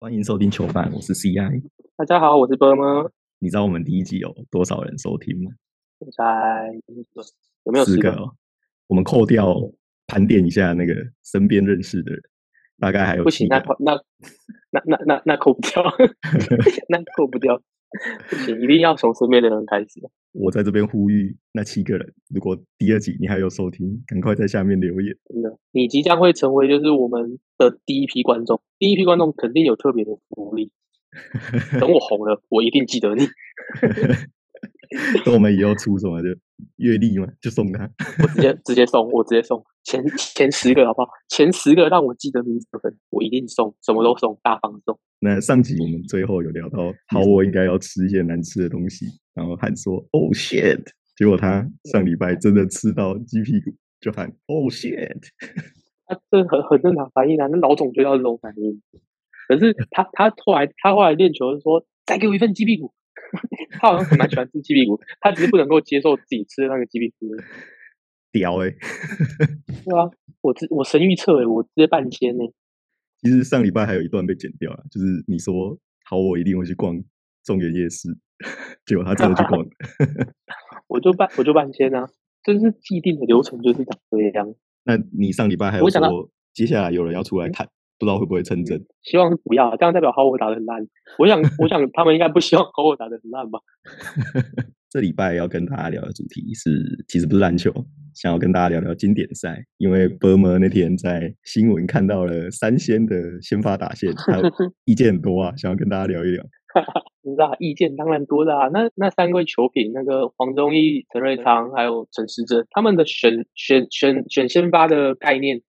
欢迎收听囚犯，我是 CI。大家好，我是波吗？你知道我们第一季有多少人收听吗？现在有没有个四哦？我们扣掉盘点一下那个身边认识的人，大概还有不行，那那那那那那扣不掉，那扣不掉，不行，一定要从身边的人开始。我在这边呼吁那七个人，如果第二集你还有收听，赶快在下面留言。真的，你即将会成为就是我们的第一批观众，第一批观众肯定有特别的福利。等我红了，我一定记得你。等我们以后出什么的阅历嘛，就送他。我直接 直接送，我直接送前前十个好不好？前十个让我记得名字的，我一定送，什么都送，大方送。那上集我们最后有聊到，好，我应该要吃一些难吃的东西，然后喊说 “Oh shit”，结果他上礼拜真的吃到鸡屁股，就喊 “Oh shit”。他这很很正常反应啊，那老总就要这种反应。可是他他后来他后来练球是说，再给我一份鸡屁股。他好像很蛮喜欢吃鸡屁股，他只是不能够接受自己吃的那个鸡屁股。屌哎！对啊，我直我神预测哎，我直接半天呢。其实上礼拜还有一段被剪掉了，就是你说好，我一定会去逛中原夜市，结果他真的去逛了。我就半我就半天啊，这是既定的流程，就是长这样。那你上礼拜还有说，接下来有人要出来谈？不知道会不会成真？希望是不要，这样代表好我打的很烂。我想，我想他们应该不希望好我打的很烂吧。这礼拜要跟大家聊的主题是，其实不是篮球，想要跟大家聊聊经典赛。因为 e m e 那天在新闻看到了三仙的先发打线，他 意见很多啊，想要跟大家聊一聊。你知道，意见当然多啦。那那三位球评，那个黄宗义、陈瑞昌还有陈时珍，他们的选选选选先发的概念。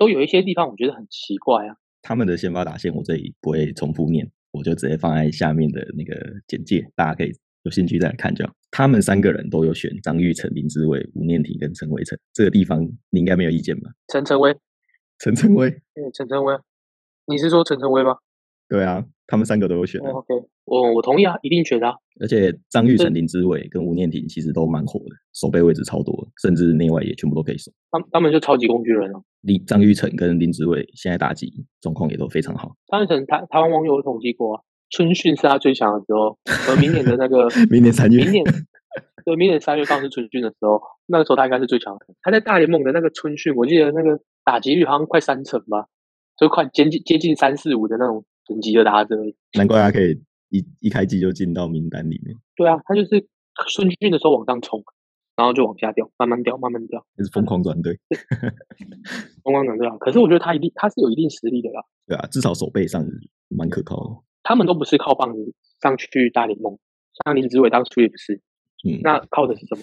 都有一些地方我觉得很奇怪啊。他们的先发打线我这里不会重复念，我就直接放在下面的那个简介，大家可以有兴趣再来看就好。他们三个人都有选张玉成、林志伟、吴念婷跟陈伟成，这个地方你应该没有意见吧？陈晨威，陈晨威，对，陈晨威，你是说陈晨威吗？对啊。他们三个都有选，OK，我我同意啊，一定选啊。而且张玉成、林志伟跟吴念婷其实都蛮火的，守备位置超多，甚至内外也全部都可以守。他他们就超级工具人啊。林张玉成跟林志伟现在打击状况也都非常好。张玉成台台湾网友统计过啊，春训是他最强的时候，而明年的那个 明年三月，明年对明年三月刚是春训的时候，那个时候他应该是最强的。他在大联盟的那个春训，我记得那个打击率好像快三成吧，就快接近接近三四五的那种。等级的打者，难怪他可以一一开机就进到名单里面。对啊，他就是春训的时候往上冲，然后就往下掉，慢慢掉，慢慢掉，就是疯狂转队，疯狂转队啊！可是我觉得他一定他是有一定实力的啦。对啊，至少手背上蛮可靠的。他们都不是靠棒子上去大联盟，像林志伟当初也不是。嗯，那靠的是什么？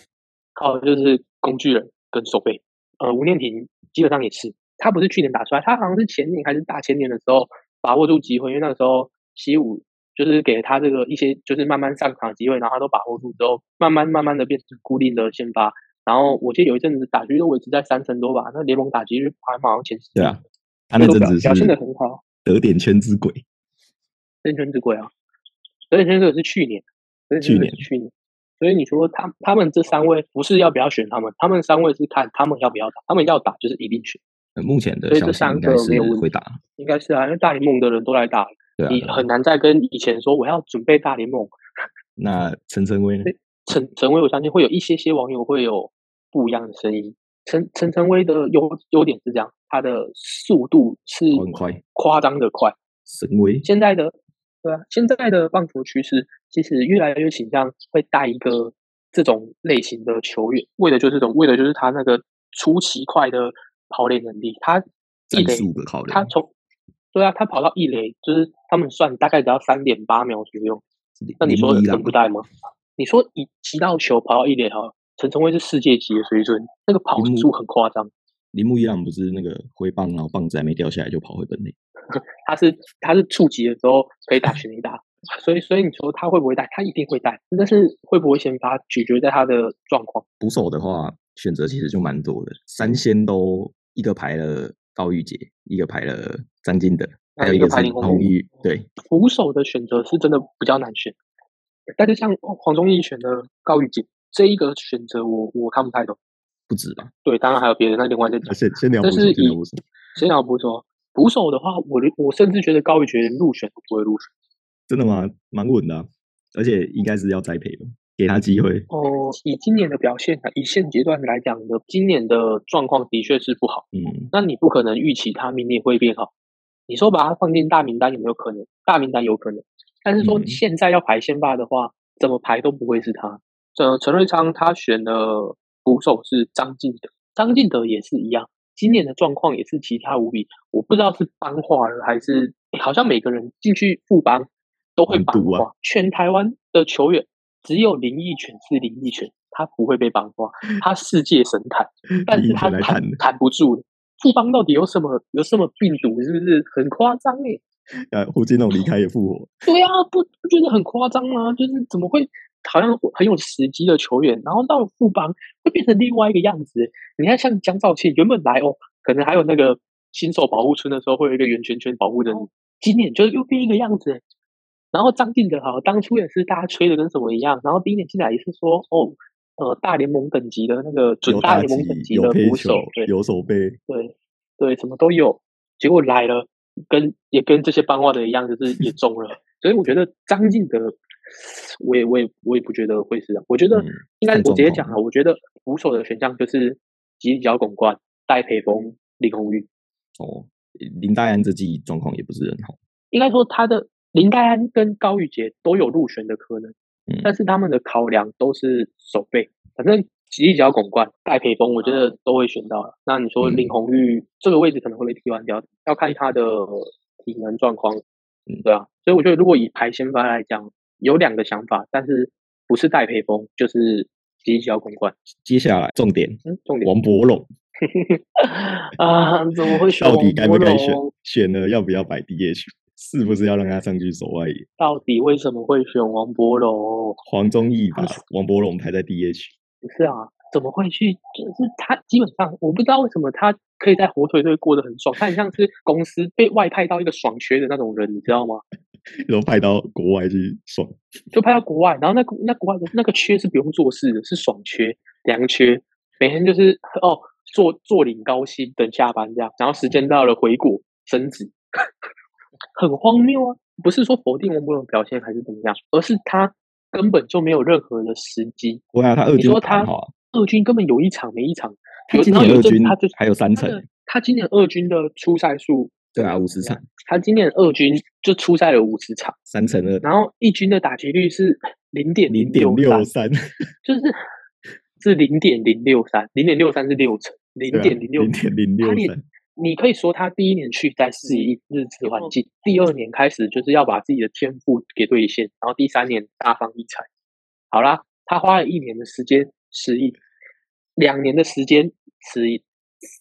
靠的就是工具人跟手背。呃，吴念婷基本上也是，他不是去年打出来，他好像是前年还是大前年的时候。把握住机会，因为那个时候西武就是给他这个一些就是慢慢上场机会，然后他都把握住之后，慢慢慢慢的变成固定的先发。然后我记得有一阵子打击都维持在三成多吧，那联盟打击率排行前十。对啊，他那阵子表现的很好，得点圈之鬼，得点圈之鬼啊！得点圈之鬼是去年，去年去年。所以你说他他们这三位不是要不要选他们，他们三位是看他们要不要打，他们要打就是一定选。目前的消息应该是会打，应该是啊，因为大联盟的人都来打，你很难再跟以前说我要准备大联盟。那陈晨威呢？陈陈威，我相信会有一些些网友会有不一样的声音。陈陈晨威的优优点是这样，他的速度是很快，夸张的快。神威现在的对啊，现在的棒球趋势其实越来越倾向会带一个这种类型的球员，为的就是这种，为的就是他那个出奇快的。跑垒能力，他一垒，他从对啊，他跑到一垒，就是他们算大概只要三点八秒左右。那你说很不带吗？你说以骑到球跑到一垒哈，陈崇威是世界级的水准，那个跑速很夸张。铃木一朗不是那个挥棒，然后棒子还没掉下来就跑回本垒。他是他是触及的时候可以打全垒打，所以所以你说他会不会带？他一定会带，但是会不会先发取决在他的状况。捕手的话。选择其实就蛮多的，三仙都一个排了高玉杰，一个排了张金德，还有一个是洪玉。对，扶手的选择是真的比较难选，但是像黄忠义选的高玉杰这一个选择，我我看不太懂。不止吧？对，当然还有别的，那另外再讲。先先聊但是先聊先聊不说，捕手的话，我我甚至觉得高玉杰入选都不会入选。真的吗？蛮稳的，而且应该是要栽培的，给他机会。哦，以今年的表现，以现阶段来讲的，今年的状况的确是不好。嗯，那你不可能预期他明年会变好。你说把他放进大名单有没有可能？大名单有可能，但是说现在要排先发的话，怎么排都不会是他。呃，陈瑞昌他选的捕手是张进德，张进德也是一样，今年的状况也是奇差无比。我不知道是帮化了还是，好像每个人进去副帮。都会帮化，全台湾的球员只有林奕泉是林奕泉，他不会被帮化，他世界神坛，但是他扛扛不住。富邦到底有什么有什么病毒？是不是很夸张诶？呃，胡金龙离开也复活，对啊，不不觉得很夸张吗？就是怎么会好像很有时机的球员，然后到了富邦会变成另外一个样子？你看，像江兆庆原本来哦，可能还有那个新手保护村的时候会有一个圆圈圈保护着你，今年就又变一个样子。然后张进德好，当初也是大家吹的跟什么一样。然后第一年进来也是说，哦，呃，大联盟等级的那个准大联盟等级的捕手，对有手背，对对，什么都有。结果来了，跟也跟这些班花的一样，就是也中了。所以我觉得张进德，我也我也我也不觉得会是这样。我觉得应该我直接讲了，我觉得捕手的选项就是吉角拱冠、戴培峰、李红玉。哦，林大安这季状况也不是很好，应该说他的。林黛安跟高玉杰都有入选的可能，但是他们的考量都是守备。反正吉利只要拱冠、戴培峰，我觉得都会选到了。那你说林红玉这个位置可能会被替换掉，要看他的体能状况。嗯，对啊。所以我觉得如果以排先发来讲，有两个想法，但是不是戴培峰就是吉利只要拱冠。接下来重点，嗯重点王博龙 啊，怎么会选？到底该不该选？选了要不要摆 DH？是不是要让他上去守外野？到底为什么会选王博龙？黄宗义把王博龙排在 DH。不是啊，怎么会去？就是他基本上我不知道为什么他可以在火腿队过得很爽，他很像是公司被外派到一个爽缺的那种人，你知道吗？然后派到国外去爽，就派到国外，然后那那国外的那个缺是不用做事的，是爽缺、凉缺，每天就是哦坐坐领高薪等下班这样，然后时间到了回国升职。很荒谬啊！不是说否定王博龙表现还是怎么样，而是他根本就没有任何的时机。对啊，他二军你说他二军根本有一场没一场。他今年二军他就还有三成。他今年二军的出赛数对啊五十场。他今年二军就出赛了五十场，三成二。然后一军的打击率是零点零点六三，就是是零点零六三，零点六三是六成，零点零六零点零六三。你可以说他第一年去在适应日资环境，第二年开始就是要把自己的天赋给兑现，然后第三年大放异彩。好啦，他花了一年的时间适应，两年的时间适应，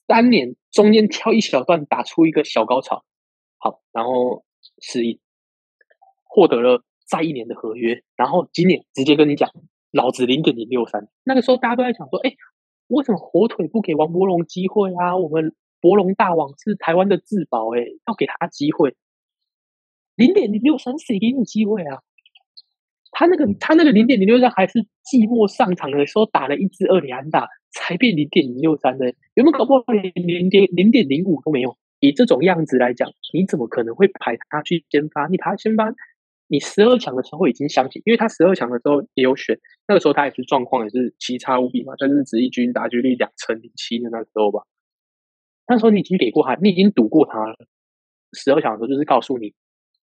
三年中间挑一小段打出一个小高潮，好，然后适应，获得了再一年的合约，然后今年直接跟你讲，老子零点零六三。那个时候大家都在想说，哎，为什么火腿不给王伯龙机会啊？我们。博龙大王是台湾的至宝，哎，要给他机会。零点零六三，谁给你机会啊？他那个，他那个零点零六三还是季末上场的时候打了一支二连安打，才变零点零六三的。有没有搞不好连零点零点零五都没有？以这种样子来讲，你怎么可能会排他去先发？你排先发，你十二强的时候已经相信，因为他十二强的时候也有选，那个时候他也是状况也是奇差无比嘛，算是职业军打击率两成零七的那时候吧。那时候你已经给过他，你已经赌过他了。十二强的时候就是告诉你，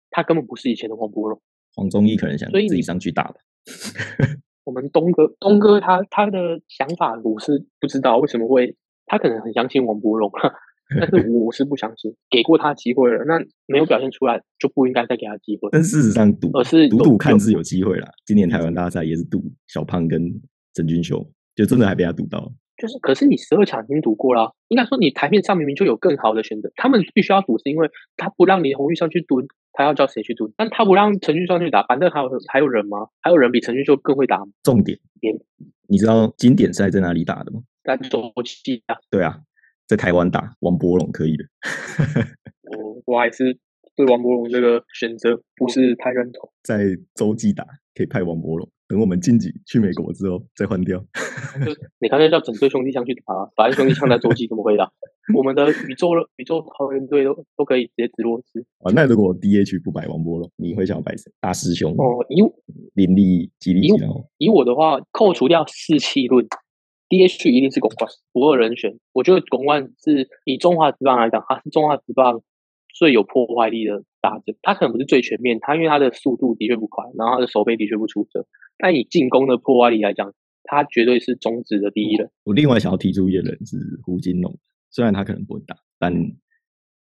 他根本不是以前的黄波龙。黄忠义可能想自己上去打的。我们东哥，东哥他他的想法我是不知道为什么会，他可能很相信王博龙，但是 我是不相信。给过他机会了，那没有表现出来就不应该再给他机会。但事实上赌，而是赌赌看是有机会啦。今年台湾大赛也是赌小胖跟郑俊雄，就真的还被他赌到。就是，可是你十二强已经赌过了，应该说你台面上明明就有更好的选择。他们必须要赌，是因为他不让李红玉上去赌，他要叫谁去赌？但他不让陈俊上去打，反正还有还有人吗？还有人比陈俊秀更会打吗？重点，你知道经典赛在哪里打的吗？在洲际啊。对啊，在台湾打王博龙可以的。我我还是对王博龙这个选择不是太认同。在洲际打可以派王博龙。等我们晋级去美国之后再换掉。你刚才叫整队兄弟上去打，把兄弟枪在洲际怎么回答？我们的宇宙宇宙超人队都都可以直接直落斯啊。那如果 DH 不摆王波龙，你会想要摆谁？大师兄哦，以林立吉利吉以我的话，扣除掉士气论，DH 一定是巩冠，不二人选。我觉得巩冠是以中华职棒来讲，他是中华职棒最有破坏力的打者。他可能不是最全面，他因为他的速度的确不快，然后他的手背的确不出色。但以进攻的破坏力来讲，他绝对是中职的第一人。我另外想要提出一个人是胡金龙，虽然他可能不会打，但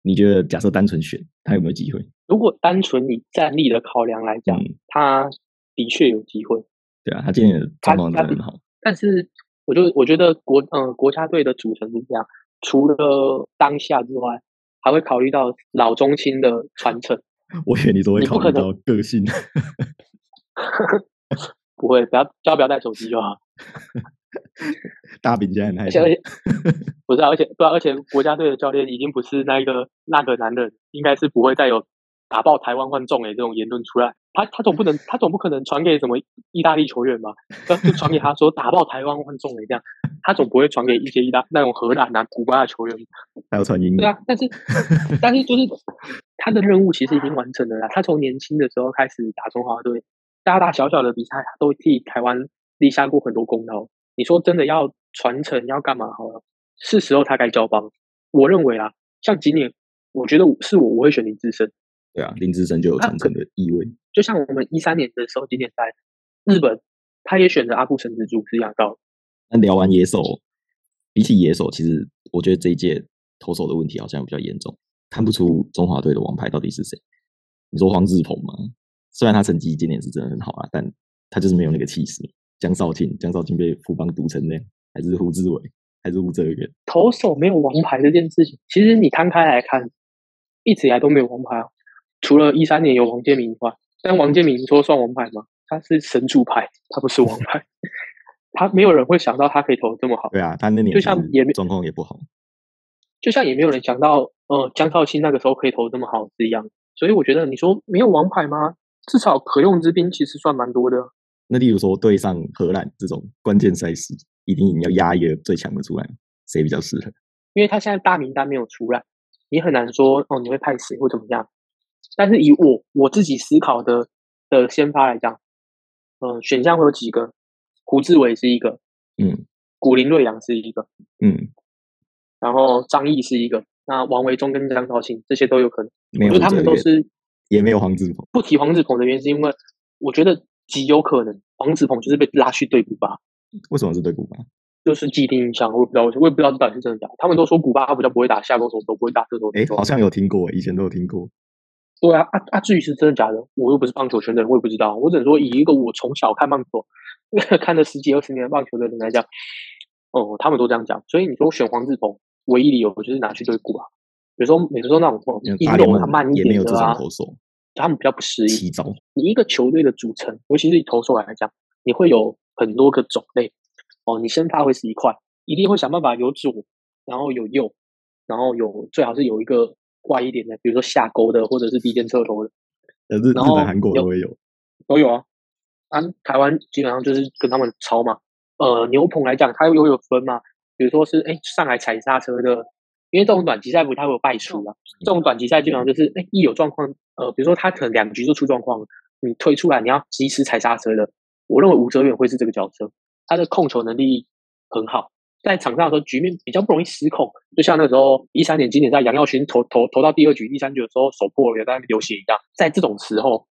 你觉得假设单纯选他有没有机会？如果单纯以战力的考量来讲，他的确有机会。对啊，他今年的状况真的很好。但是，我就我觉得国嗯国家队的组成是这样，除了当下之外，还会考虑到老中青的传承。我以为你都会考虑到个性。不会，不要要不要带手机就好。大饼现在而且而且不是，而且对，而且国家队的教练已经不是那个那个男人，应该是不会再有打爆台湾换众诶这种言论出来。他他总不能他总不可能传给什么意大利球员吧？就传给他说打爆台湾万众雷这样，他总不会传给一些意大那种荷兰啊、古巴的球员。还有传英语对啊，但是 但是就是他的任务其实已经完成了啦。他从年轻的时候开始打中华队。大大小小的比赛他，都替台湾立下过很多功劳。你说真的要传承，要干嘛？好了，是时候他该交棒。我认为啊，像今年，我觉得是我我会选林志胜。对啊，林志胜就有传承的意味。就像我们一三年的时候，经典赛，日本他也选择阿布神之助是一样道理。那聊完野手，比起野手，其实我觉得这一届投手的问题好像比较严重，看不出中华队的王牌到底是谁。你说黄志鹏吗？虽然他成绩今年是真的很好啊，但他就是没有那个气势。江少庆，江少庆被富邦赌成那样，还是胡志伟，还是吴哲源？投手没有王牌这件事情，其实你摊开来看，一直以来都没有王牌啊。除了一三年有王建民外，但王建民说算王牌吗？他是神助牌，他不是王牌。他没有人会想到他可以投这么好。对啊，他那年就像也状况也不好，就像也没有人想到，呃，江少庆那个时候可以投这么好是一样。所以我觉得你说没有王牌吗？至少可用之兵其实算蛮多的。那例如说对上荷兰这种关键赛事，一定要压一个最强的出来，谁比较适合？因为他现在大名单没有出来，你很难说哦，你会派谁或怎么样。但是以我我自己思考的的先发来讲，嗯，选项会有几个？胡志伟是一个，嗯，古林瑞阳是一个，嗯，然后张毅是一个，那王维忠跟张超庆这些都有可能，我觉得他们都是。也没有黄志鹏，不提黄志鹏的原因是因为我觉得极有可能黄志鹏就是被拉去对古巴。为什么是对古巴？就是既定印象，我也不知道，我也不知道这到底是真的假的。他们都说古巴比较不会打下攻手，都不会打这种。哎，好像有听过，以前都有听过。对啊，啊啊！至于是真的假的，我又不是棒球圈的人，我也不知道。我只能说，以一个我从小看棒球、看了十几二十年棒球的人来讲，哦，他们都这样讲。所以你说选黄志鹏，唯一理由就是拿去对古巴。比如说，比如说那种运动他慢一点的啊。他们比较不适应。你一个球队的组成，尤其是以投手来讲，你会有很多个种类。哦，你先发会是一块，一定会想办法有左，然后有右，然后有最好是有一个怪一点的，比如说下钩的，或者是低肩侧头的。呃，日日本、韩国都会有，都有啊。啊，台湾基本上就是跟他们抄嘛。呃，牛棚来讲，它又有分嘛。比如说是哎上来踩刹车的，因为这种短期赛不太会有败出啊。这种短期赛基本上就是哎一有状况。呃，比如说他可能两局就出状况，你推出来你要及时踩刹车的。我认为吴哲远会是这个角色，他的控球能力很好，在场上的时候局面比较不容易失控。就像那时候一三年经典赛杨耀勋投投投到第二局第三局的时候手破了，在流血一样。在这种时候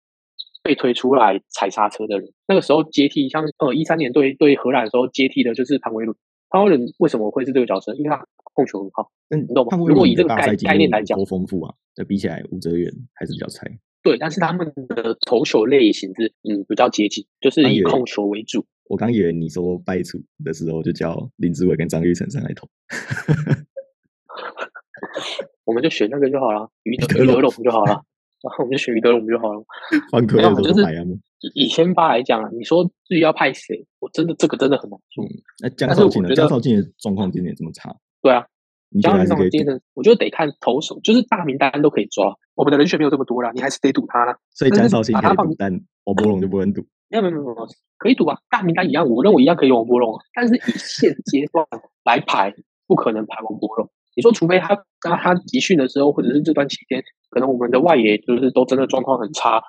被推出来踩刹车的人，那个时候接替像呃一三年对对荷兰的时候接替的就是潘威伦。潘威伦为什么会是这个角色？因为他控球很好，嗯你懂吗？如果以这个概概念来讲，多丰富啊！那比起来，吴哲远还是比较菜。对，但是他们的投球类型是嗯比较接近，就是以控球为主。我刚以为你说败出的时候，就叫林志伟跟张玉成上来投。我们就选那个就好了，于德 龙就好了。然 后我们就选于德龙就好了。没有，就是以先发来讲，你说至于要派谁，我真的这个真的很难说。那江少庆呢？江少庆的状况今年这么差？对啊。你江少庆的，我觉得得看投手，就是大名单都可以抓。我们的人选没有这么多了，你还是得赌他了。所以江少庆可以赌，但王波龙就不能赌。没有没有没有，可以赌啊！大名单一样，我认为一样可以王波龙，但是以现阶段来排，不可能排王波龙。你说除非他他他集训的时候，或者是这段期间，可能我们的外野就是都真的状况很差。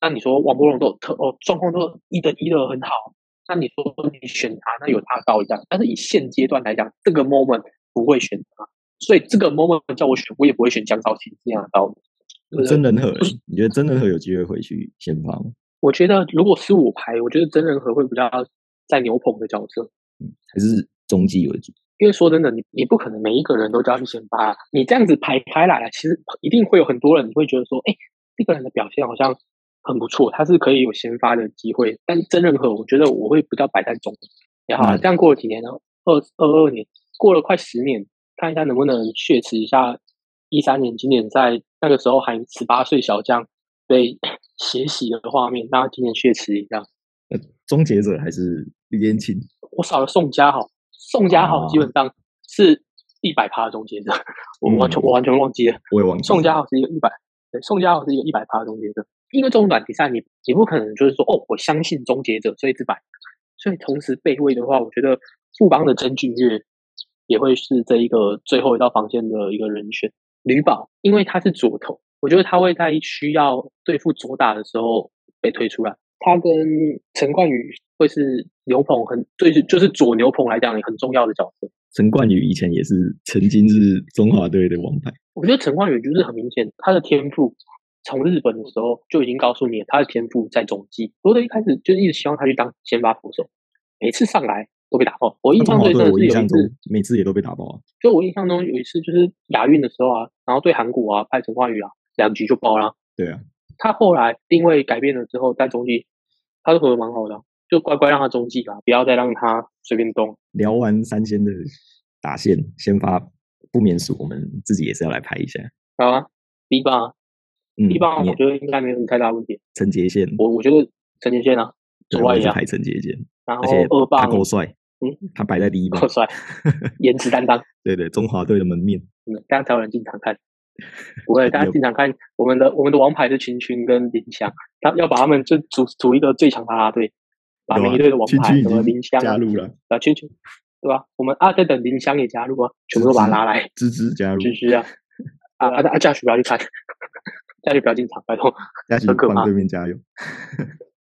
那你说王柏荣都特哦状况都一等一的很好，那你说你选他，那有他高一样。但是以现阶段来讲，这个 moment 不会选他，所以这个 moment 叫我选，我也不会选江少庆这样的道理。真人和，你觉得真人和有机会回去先发吗？我觉得如果是我排，我觉得真人和会比较在牛棚的角色，嗯，还是中继为主。因为说真的，你你不可能每一个人都叫去先发，你这样子排开来了，其实一定会有很多人你会觉得说，哎，这个人的表现好像。很不错，他是可以有先发的机会，但真人和我觉得我会比较摆在中。也好，这样过了几年呢？二二二年过了快十年，看一下能不能血池一下一三年今年在那个时候还十八岁小将被 血洗的画面，那今年血池一样。呃，终结者还是李彦庆？我少了宋佳豪，宋佳豪基本上是一百趴的终结者，我完全我完全忘记了。我也忘记。宋佳豪是一个一百，对，宋佳豪是一个一百趴的终结者。因为这种短比赛，你你不可能就是说哦，我相信终结者，所以一百。所以同时备位的话，我觉得富邦的曾俊岳也会是这一个最后一道防线的一个人选。吕宝，因为他是左投，我觉得他会在需要对付左打的时候被推出来。他跟陈冠宇会是牛棚很对，就是左牛棚来讲很重要的角色。陈冠宇以前也是曾经是中华队的王牌。我觉得陈冠宇就是很明显他的天赋。从日本的时候就已经告诉你，他的天赋在中继。罗德一开始就一直希望他去当先发投手，每次上来都被打爆。我印象最深的是有一次，每次也都被打爆啊。就我印象中有一次就是亚运的时候啊，然后对韩国啊派陈冠宇啊，两局就爆了。对啊，他后来定位改变了之后，在中继他都投的蛮好的，就乖乖让他中继吧，不要再让他随便动。聊完三仙的打线先发不免俗，我们自己也是要来拍一下。好啊，B 棒。一棒我觉得应该没什么太大问题。陈杰宪，我我觉得陈杰宪啊，左外野排陈杰宪，然后二棒他够帅，嗯，他摆在第一棒，够帅，颜值担当。对对，中华队的门面，这样才有人进场看。不会，大家经常看我们的我们的王牌是群群跟林香，他要把他们就组组一个最强啦啦队，把每一队的王牌什么林香加入了啊，群群对吧？我们啊在等林香也加入啊，全部都把他拉来，芝芝加入，芝芝啊 啊啊啊！嘉许不要去看。嘉许不要进场，拜托。家去帮对面加油。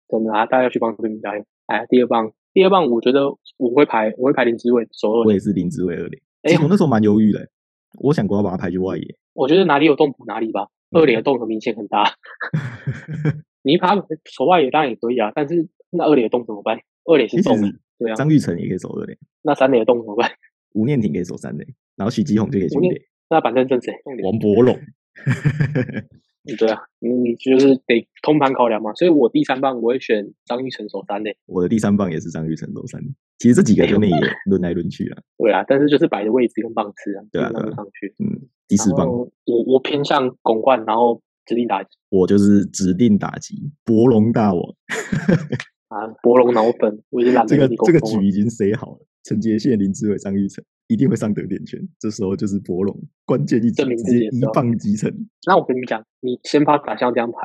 真的啊，大家要去帮对面加油。哎，第二棒，第二棒，我觉得我会排，我会排林志伟，首二。我也是林志伟二零。哎，我那时候蛮犹豫的，我想过要把他排去外野。我觉得哪里有洞补哪里吧，二垒的洞很明显很大。你排守外野当然也可以啊，但是那二垒的洞怎么办？二垒是洞，对啊。张玉成也可以守二垒。那三垒的洞怎么办？吴念挺可以守三垒，然后许基宏就可以守垒。那板凳正谁？王柏龙。对啊，你你就是得通盘考量嘛，所以我第三棒我会选张玉成守三垒。我的第三棒也是张玉成守三垒。其实这几个跟你也轮来轮去啊。对啊，但是就是摆的位置跟棒次啊，对啊，上去。嗯，第四棒，我我偏向拱冠，然后指定打击。我就是指定打击，博龙大王。啊，博龙脑粉，我已经懒得这个这个局已经塞好了。陈杰宪、林志伟、张玉成一定会上得点圈，这时候就是博龙关键一证明自己一棒击成。那我跟你讲，你先发打像这样牌，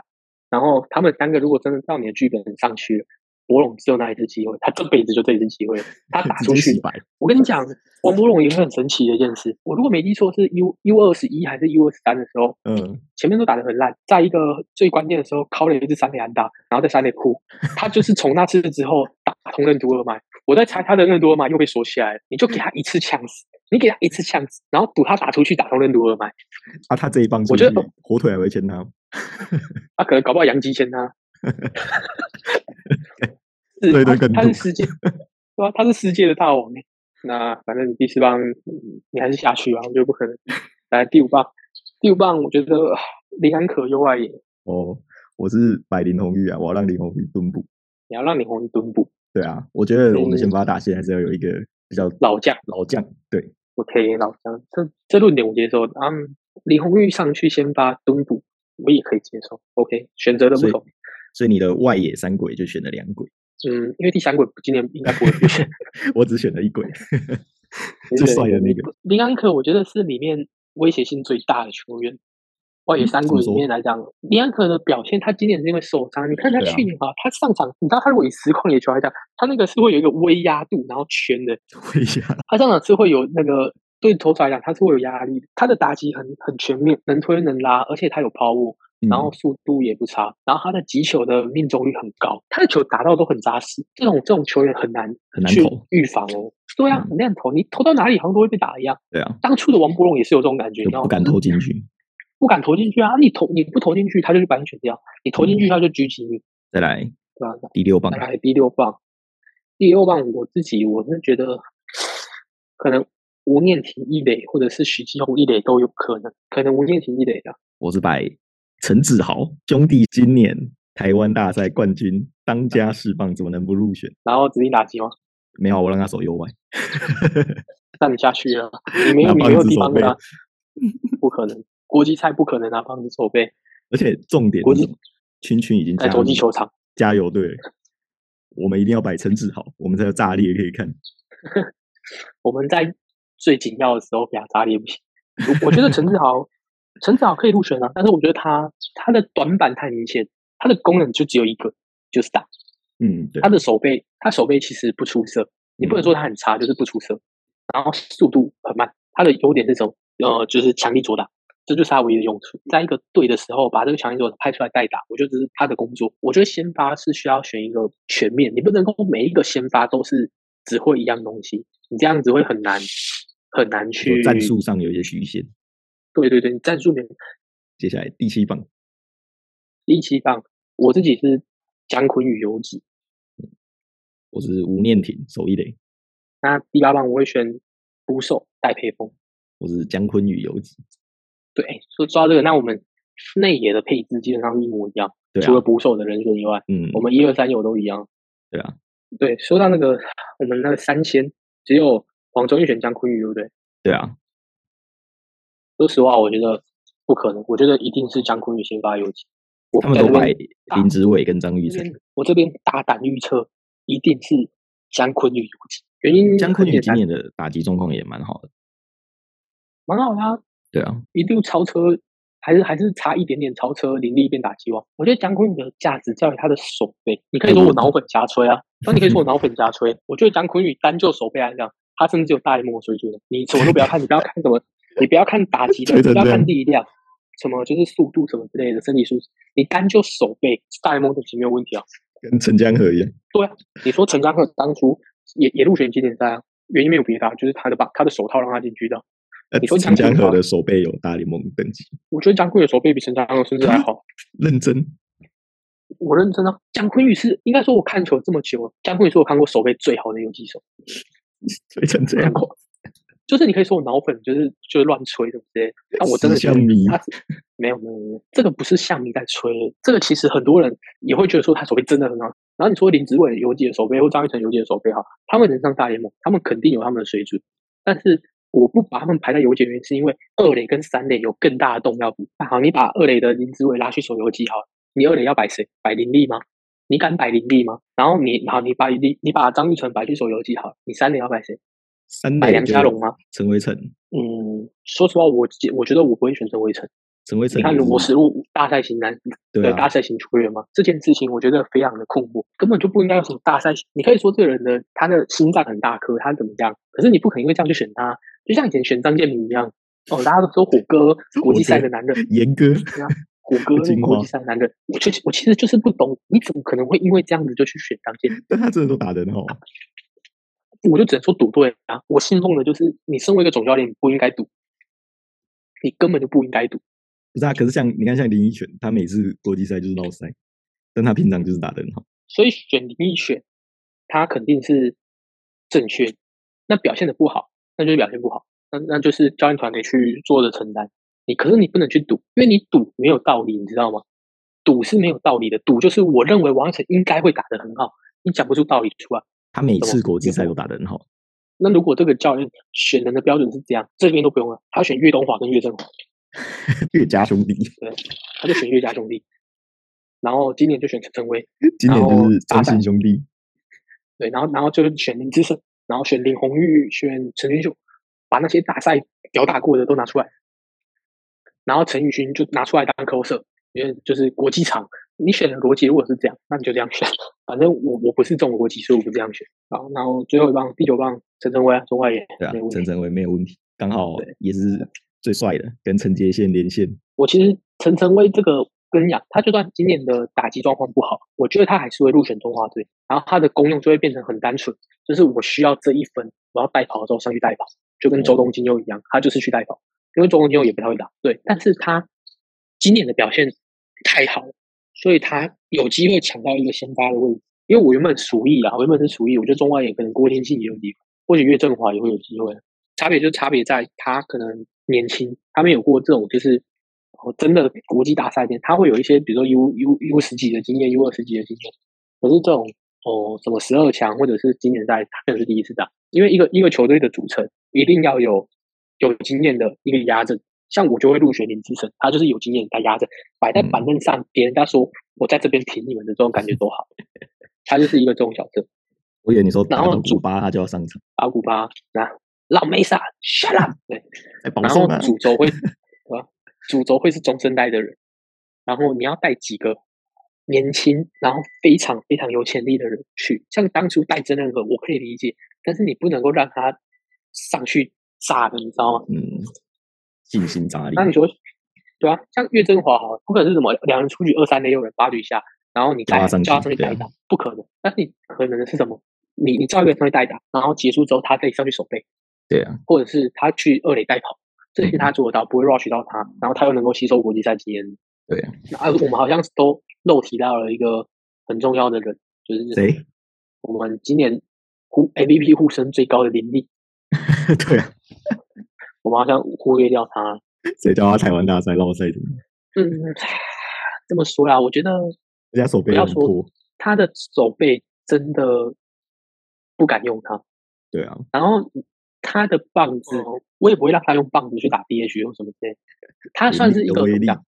然后他们三个如果真的到你的剧本上去了。博龙只有那一次机会，他这辈子就这一次机会，他打出去。我跟你讲，王博龙也是很神奇的一件事。我如果没记错，是 U U 二十一还是 U 二十三的时候，嗯，前面都打得很烂，在一个最关键的时候，靠了一支三垒安打，然后在三垒哭。他就是从那次之后打通任督二脉。我在猜他的任督二脉又被锁起来了，你就给他一次呛死，你给他一次呛死，然后赌他打出去打通任督二脉。啊，他这一棒，我觉得火腿还会签他，他 可能搞不好杨基签他。是，他他是 世界，对吧？他是世界的大王那反正你第四棒，你还是下去吧，我觉得不可能。来第五棒，第五棒，我觉得林安可右外野。哦，我是摆林红玉啊，我要让林红玉蹲步。你要让林红玉蹲步？对啊，我觉得我们先发打线还是要有一个比较老将，老将。对，OK，老将，这这论点我接受。嗯，林红玉上去先发蹲步，我也可以接受。OK，选择的不同，所以你的外野三鬼就选了两轨。嗯，因为第三轨今年应该不会出现，我只选了一轨，最帅的那个林安可，我觉得是里面威胁性最大的球员。外野三轨里面来讲，林安可的表现，他今年是因为受伤。你看他去年啊，他上场，你知道他如果以实况野球来讲，他那个是会有一个威压度，然后圈的威压，他上场是会有那个对投手来讲，他是会有压力。他的打击很很全面，能推能拉，而且他有抛物，然后速度也不差，然后他的击球的命中率很高，他的球打到都很扎实。这种这种球员很难很难去预防哦。对啊，很难投，你投到哪里好像都会被打一样。对啊，当初的王伯龙也是有这种感觉，然后不敢投进去，不敢投进去啊！你投你不投进去，他就去把你选掉；你投进去，他就狙击你。再来，对啊？第六棒，再来第六棒，第六棒，我自己我是觉得 可能吴念婷一垒，或者是许继宏一垒都有可能，可能吴念婷一垒的。我是摆陈志豪兄弟，今年台湾大赛冠军，当家四棒，怎么能不入选？然后指定打击吗？没有，我让他守右外。那你下去了，你没有你没有地方啊，不可能，国际赛不可能拿棒子守备。而且重点是什么？群群已经在国际球场加油队，我们一定要摆陈志豪，我们才有炸裂可以看。我们在最紧要的时候给他炸裂不行。我觉得陈志豪，陈志豪可以入选啊，但是我觉得他他的短板太明显，他的功能就只有一个，就是打。嗯，他的手背，他手背其实不出色，你不能说他很差，就是不出色。然后速度很慢，他的优点是什么？呃，就是强力左打，这就是他唯一的用处。在一个对的时候，把这个强力左打派出来代打，我觉得这是他的工作。我觉得先发是需要选一个全面，你不能够每一个先发都是只会一样东西，你这样子会很难很难去战术上有一些局限。对对对，战术面。接下来第七棒，第七棒，我自己是姜昆与游子。我是吴念挺守一垒，那第八棒我会选捕手戴培峰。我是姜昆与游子。对，说抓这个，那我们内野的配置基本上一模一样，除了捕手的人选以外，嗯，我们一二三有都一样。对啊，对，说到那个我们那个三千，只有黄忠义选江坤宇，对不对？对啊。说实话，我觉得不可能，我觉得一定是江坤宇先发游击。他们都摆林志伟跟张玉成，我这边大胆预测。一定是江坤宇游击，原因江坤宇今年的打击状况也蛮好的，蛮好的。对啊，一度超车，还是还是差一点点超车林立变打击王。我觉得江坤宇的价值在于他的手背。你可以说我脑粉加吹啊，那你可以说我脑粉加吹。我觉得江坤宇单就手背来讲，他甚至有大联盟水准的。你什么都不要看，你不要看什么，你不要看打击的，不要看力量，什么就是速度什么之类的身体素质，你单就手背，大联盟等级没有问题啊。跟陈江河一样，对啊，你说陈江河当初也也入选经典赛啊，原因没有别的，就是他的把他的手套让他进去的。你说陈江河的手背有大联盟等级？我觉得姜昆宇的手背比陈江河甚至还好。认真，我认真啊。江坤宇是应该说，我看球这么久，江坤宇是我看过手背最好的游击手。吹成这样。就是你可以说我脑粉，就是就是乱吹，对不对？但我真的像迷，没有没有没有，这个不是像迷在吹，这个其实很多人也会觉得说他手背真的很好。然后你说林子伟游几的手背或张玉成游几的手背哈，他们能上大联盟，他们肯定有他们的水准。但是我不把他们排在游击原因，是因为二垒跟三垒有更大的动要比。好，你把二垒的林子伟拉去守游击，好，你二垒要摆谁？摆林立吗？你敢摆林立吗？然后你好，你把你你把张玉成摆去守游击，好，你三垒要摆谁？摆梁家龙吗？陈伟成。嗯，说实话，我我觉得我不会选陈伟成。陈伟成，你看我是入大赛型男，对大赛型球员吗？这件事情我觉得非常的困惑，根本就不应该有什么大赛。你可以说这个人的他的心脏很大颗，他怎么样？可是你不可能因为这样去选他，就像以前选张建民一样。哦，大家都说虎哥国际赛的男人，严哥，火哥国际赛男的，我其实我其实就是不懂，你怎么可能会因为这样子就去选张建？但他真的都打得很好。我就只能说赌对啊！我信奉的就是，你身为一个总教练，你不应该赌，你根本就不应该赌。不是啊，可是像你看，像林一选，他每次国际赛就是闹赛，但他平常就是打的很好。所以选林一选，他肯定是正确。那表现的不好，那就是表现不好，那那就是教练团队去做的承担。你可是你不能去赌，因为你赌没有道理，你知道吗？赌是没有道理的，赌就是我认为王晨应该会打得很好，你讲不出道理出来。他每次国际赛都打得很好。那如果这个教练选人的标准是这样，这边都不用了，他选岳东华跟岳振华，岳家兄弟。对，他就选岳家兄弟。然后今年就选陈晨威，今年就是张信兄弟。对，然后然后就选林志胜，然后选林红玉，选陈俊秀，把那些大赛屌打过的都拿出来。然后陈宇勋就拿出来当 closer，因为就是国际场。你选的逻辑如果是这样，那你就这样选。反正我我不是这种逻辑，所以我不这样选。好，然后最后一棒第九棒陈晨威啊，中外野。对啊，陈晨威没有问题。刚好也是最帅的，跟陈杰宪连线。我其实陈晨威这个跟你讲，他就算今年的打击状况不好，我觉得他还是会入选中华队。然后他的功用就会变成很单纯，就是我需要这一分，我要带跑的时候上去带跑，就跟周东京又一样，他就是去带跑。因为中东金又也不太会打，对，但是他今年的表现太好了，所以他有机会抢到一个先发的位置。因为我原本属意啊，我原本是属意，我觉得中外也可能郭天信也有机会，或许岳振华也会有机会。差别就差别在他可能年轻，他没有过这种就是哦真的国际大赛间，他会有一些比如说 U U U 十几的经验，U 二十几的经验。可是这种哦什么十二强或者是经典赛，他可能是第一次打。因为一个一个球队的组成一定要有有经验的一个压阵，像我就会入选林志胜，他就是有经验，他压着摆在板凳上，别人家说我在这边挺你们的这种感觉多好。他就是一个这种角色。我以为你说然后古巴他就要上场，打古巴那老梅萨 shut up 对，然后主轴会 啊，主轴会是中生代的人，然后你要带几个年轻然后非常非常有潜力的人去，像当初带真人和我可以理解，但是你不能够让他上去炸的，你知道吗？嗯，信心炸力。那你说对啊，像岳振华哈，不可能是什么两人出局二三垒有人八局下。然后你再叫他上去代打，不可能。但是你可能的是什么？你你叫一个上去代打，然后结束之后他可以上去守备，对啊，或者是他去二垒代跑，这些他做得到，不会 rush 到他，然后他又能够吸收国际赛经验，对啊。啊，我们好像都漏提到了一个很重要的人，就是谁？我们今年呼 MVP 呼声最高的林立，对啊，我们好像忽略掉他。谁叫他台湾大赛落赛的？嗯，这么说呀，我觉得。人家手背要说他的手背真的不敢用他。对啊，然后他的棒子，我也不会让他用棒子去打 DH 或什么之类。他算是一个怎么讲？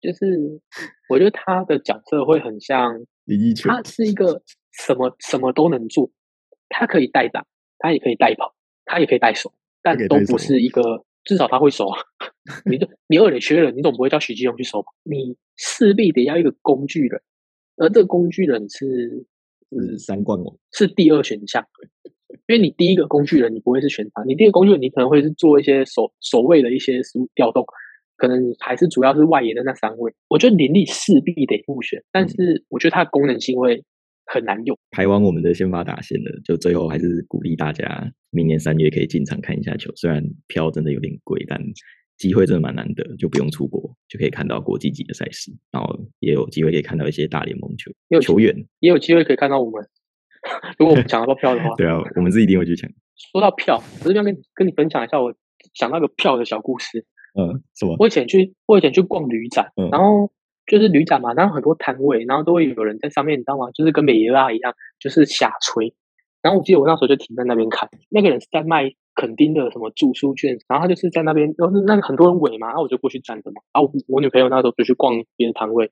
就是我觉得他的角色会很像李一他是一个什么什么都能做，他可以代打，他也可以代跑，他也可以代手，但都不是一个。至少他会守啊！你就你二垒缺人，你总不会叫许继荣去守吧？你势必得要一个工具人，而这个工具人是是三冠王，是第二选项。因为你第一个工具人你不会是选他，你第一个工具人你可能会是做一些守守卫的一些调动，可能还是主要是外野的那三位。我觉得林立势必得入选，但是我觉得它的功能性会。很难用，排完我们的先发打线了，就最后还是鼓励大家明年三月可以进场看一下球。虽然票真的有点贵，但机会真的蛮难得，就不用出国就可以看到国际级的赛事，然后也有机会可以看到一些大联盟球球员，也有机会可以看到我们。如果我们抢到票的话，对啊，我们自己一定会去抢。说到票，我这边跟跟你分享一下，我想到个票的小故事。嗯，什么？我以前去，我以前去逛旅展，然后。就是旅展嘛，然后很多摊位，然后都会有人在上面，你知道吗？就是跟美拉一样，就是瞎吹。然后我记得我那时候就停在那边看，那个人是在卖垦丁的什么住宿券，然后他就是在那边，然后那个很多人围嘛，然后我就过去站着嘛。然后我女朋友那时候就去逛别的摊位，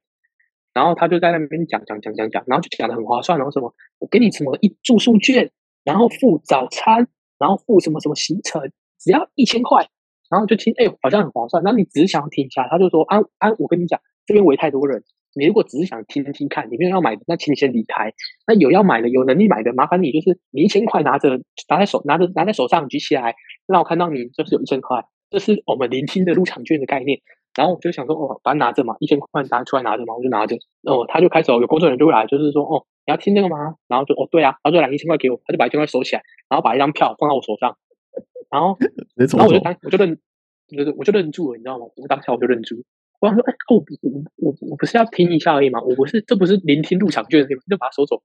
然后他就在那边讲讲讲讲讲，然后就讲的很划算，然后什么我给你什么一住宿券，然后付早餐，然后付什么什么行程，只要一千块，然后就听哎好像很划算，那你只是想停下，他就说啊啊，我跟你讲。这边围太多人，你如果只是想听听看，你没有要买的，那请你先离开。那有要买的，有能力买的，麻烦你就是你一千块拿着拿在手，拿着拿在手上举起来，让我看到你就是有一千块，这是我们聆听的入场券的概念。然后我就想说，哦，把它拿着嘛，一千块拿出来拿着嘛，我就拿着。哦，他就开始有工作人员就会来，就是说，哦，你要听这个吗？然后就，哦，对啊，然后就拿一千块给我，他就把一千块收起来，然后把一张票放到我手上，然后，然后我就当我就认，就是我就认住了，你知道吗？我当下我就认住。我想说，哎，我我我我不是要听一下而已吗？我不是，这不是聆听入场券的地方，就把它收走。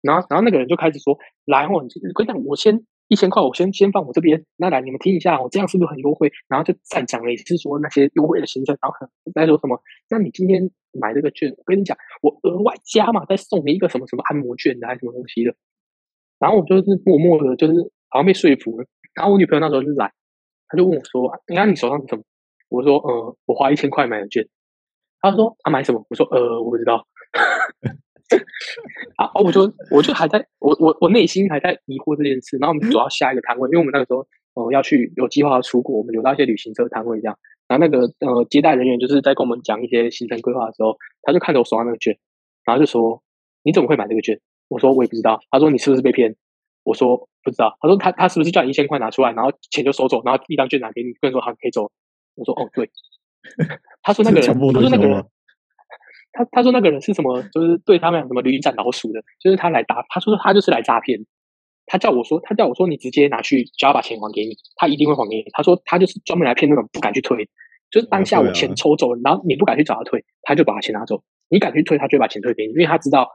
然后，然后那个人就开始说：“来，我跟你讲，我先一千块，我先先放我这边。那来，你们听一下，我这样是不是很优惠？”然后就再讲了一次说那些优惠的行程，然后再说什么？那你今天买这个券，我跟你讲，我额外加嘛，再送你一个什么什么按摩券的，还是什么东西的。然后我就是默默的，就是好像被说服了。然后我女朋友那时候就来，她就问我说：“你看你手上怎么？”我说，呃，我花一千块买的券。她说，她买什么？我说，呃，我不知道。啊，我就我就还在我我我内心还在疑惑这件事。然后我们走到下一个摊位，因为我们那个时候，呃，要去有计划要出国，我们有到一些旅行社摊位这样。然后那个呃接待人员就是在跟我们讲一些行程规划的时候，他就看着我手上那个券，然后就说：“你怎么会买这个券？”我说：“我也不知道。”他说：“你是不是被骗？”我说不知道。他说他他是不是叫你一千块拿出来，然后钱就收走，然后一张券拿给你，跟人说好可以走。我说哦对。他说那个人，他说那个人，他他说那个人是什么？就是对他们什么驴战老鼠的，就是他来打。他说他就是来诈骗。他叫我说，他叫我说你直接拿去，只要把钱还给你，他一定会还给你。他说他就是专门来骗那种不敢去退，就是当下我钱抽走了，然后你不敢去找他退，他就把钱拿走。你敢去退，他就把钱退给你，因为他知道，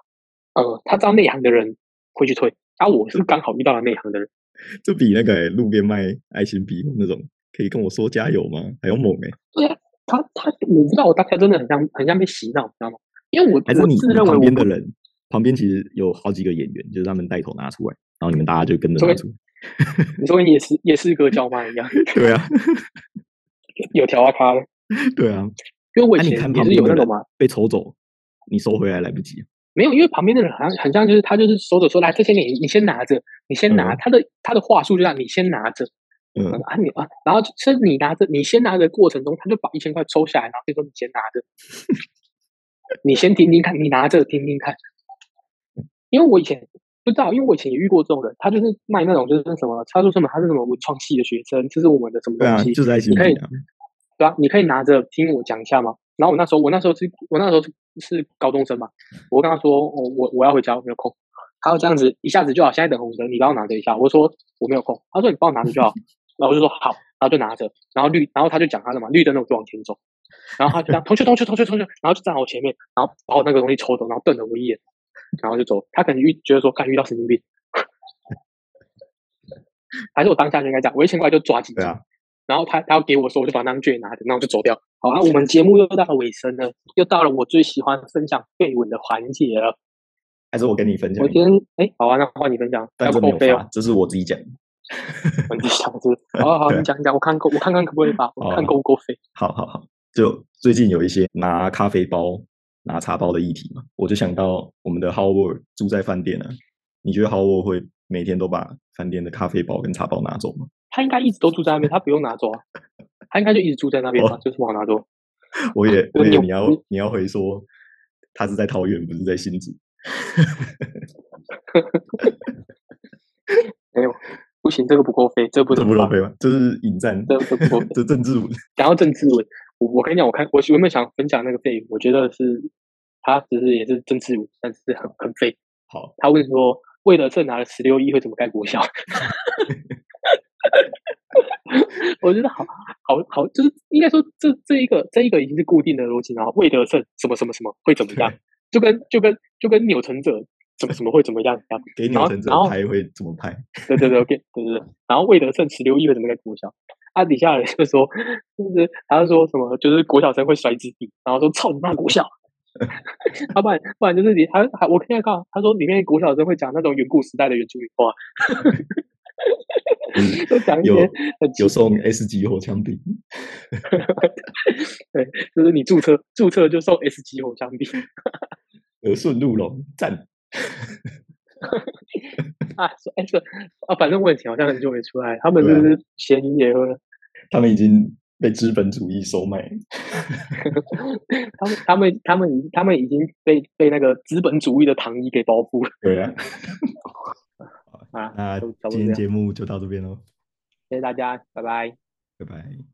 呃，他知道内行的人会去推，而我是刚好遇到了内行的人。这比那个路边卖爱心笔那种可以跟我说加油吗？还要猛哎！对啊，他他我不知道，我当下真的很像很像被洗脑，你知道吗？因为我还是你旁边的人，旁边其实有好几个演员，就是他们带头拿出来，然后你们大家就跟着拿出。你说也是也是个叫卖一样。对啊，有条啊咖的。对啊，因为我以前也是有那种嘛，被抽走。你收回来来不及，没有，因为旁边的人好像很像，就是他就是收着说来这些你你先拿着，你先拿他的他的话术就让你先拿着，嗯。啊你啊，然后是你拿着你先拿着过程中，他就把一千块抽下来，然后就说你先拿着，你先听听看，你拿着听听看，因为我以前不知道，因为我以前也遇过这种人，他就是卖那种就是什么，他说什么他是什么文创系的学生，这是我们的什么东西，就是在你可以对啊，你可以拿着听我讲一下吗？然后我那时候我那时候是我那时候是。是高中生嘛？我跟他说，我我我要回家，我没有空。他要这样子一下子就好，现在等红灯，你帮我拿着一下。我说我没有空。他说你帮我拿着就好。然后我就说好，然后就拿着。然后绿，然后他就讲他的嘛，绿灯我就往前走。然后他就这样，同学同学同学同学，然后就站我前面，然后把我那个东西抽走，然后瞪了我一眼，然后就走。他可能遇觉得说，看遇到神经病，还是我当下就应该讲，我一千块就抓紧。然后他他要给我说，我就把那张券拿着，然后就走掉。好啊，我们节目又到了尾声了，又到了我最喜欢分享绯闻的环节了。还是我跟你分享？我今天哎，好啊，那换你分享。但是没有发，这是我自己讲。我自己讲的。好好，你讲一讲，我看够，我看看可不可以发，我看够不够费。好好好，就最近有一些拿咖啡包、拿茶包的议题嘛，我就想到我们的 Howard 住在饭店啊，你觉得 Howard 会每天都把饭店的咖啡包跟茶包拿走吗？他应该一直都住在那边，他不用拿走啊，他应该就一直住在那边吧，就是往拿走。我也，我也，你要你要回说，他是在桃园，不是在新竹。没有，不行，这个不够飞，这不这不够飞吗？这是引战，这这不够，这政治文。讲到政治文，我我跟你讲，我看我原本想分享那个费，我觉得是他只是也是政治文，但是很很费。好，他问说，魏德胜拿了十六亿会怎么盖国校？我觉得好好好，就是应该说这这一个这一个已经是固定的逻辑然后魏德胜什么什么什么会怎么样？就跟就跟就跟扭成者怎么什么会怎么样？给扭成者拍会怎么拍？对对对，OK，对对对。然后魏德胜十六亿会怎么个国小？啊，底下人就说，就是他就说什么，就是国小生会摔纸币，然后说操你妈国小。啊不然不然就是你还还我看他说里面国小生会讲那种远古时代的原住民话。都讲一些有送 S 级火枪兵，对，就是你注册注册就送 S 级火枪兵，和顺路龙赞。啊，说哎这啊，反正问题好像很久没出来，他们就是咸鱼也喝，他们已经被资本主义收买，他们他们他们他们已经被被那个资本主义的糖衣给包覆了，对啊。啊，那今天节目就到这边喽，谢谢大家，拜拜，拜拜。